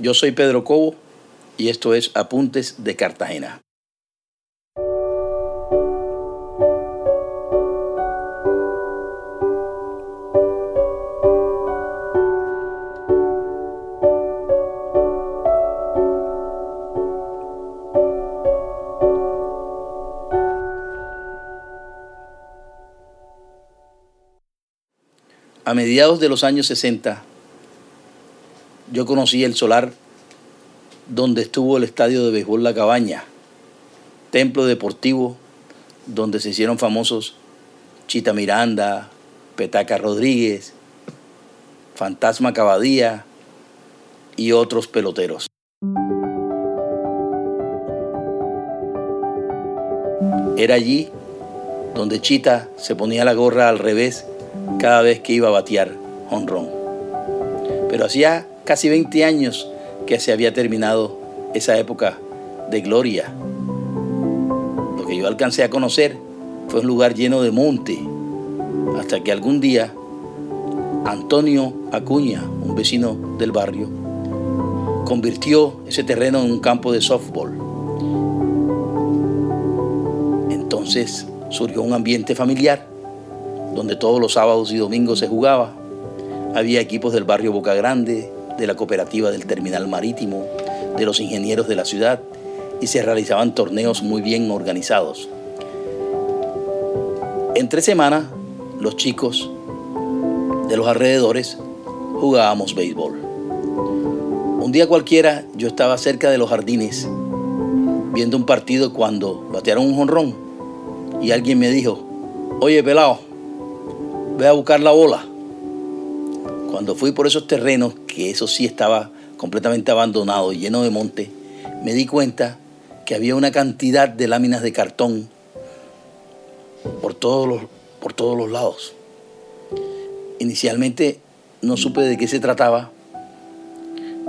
Yo soy Pedro Cobo y esto es Apuntes de Cartagena. A mediados de los años 60, yo conocí el solar donde estuvo el estadio de béisbol La Cabaña, templo deportivo donde se hicieron famosos Chita Miranda, Petaca Rodríguez, Fantasma Cabadía y otros peloteros. Era allí donde Chita se ponía la gorra al revés cada vez que iba a batear honrón. Pero hacía casi 20 años que se había terminado esa época de gloria. Lo que yo alcancé a conocer fue un lugar lleno de monte, hasta que algún día Antonio Acuña, un vecino del barrio, convirtió ese terreno en un campo de softball. Entonces surgió un ambiente familiar donde todos los sábados y domingos se jugaba. Había equipos del barrio Boca Grande, de la cooperativa del terminal marítimo, de los ingenieros de la ciudad y se realizaban torneos muy bien organizados. Entre semana, los chicos de los alrededores jugábamos béisbol. Un día cualquiera yo estaba cerca de los jardines viendo un partido cuando batearon un jonrón y alguien me dijo, oye pelado, ve a buscar la bola. Cuando fui por esos terrenos, que eso sí estaba completamente abandonado lleno de monte, me di cuenta que había una cantidad de láminas de cartón por todos los, por todos los lados. Inicialmente no supe de qué se trataba,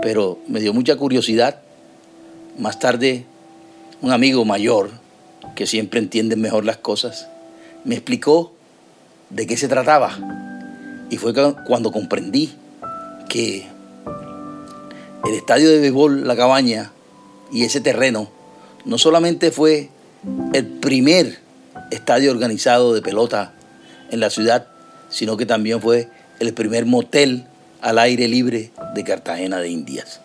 pero me dio mucha curiosidad. Más tarde, un amigo mayor, que siempre entiende mejor las cosas, me explicó de qué se trataba. Y fue cuando comprendí que el estadio de béisbol La Cabaña y ese terreno no solamente fue el primer estadio organizado de pelota en la ciudad, sino que también fue el primer motel al aire libre de Cartagena de Indias.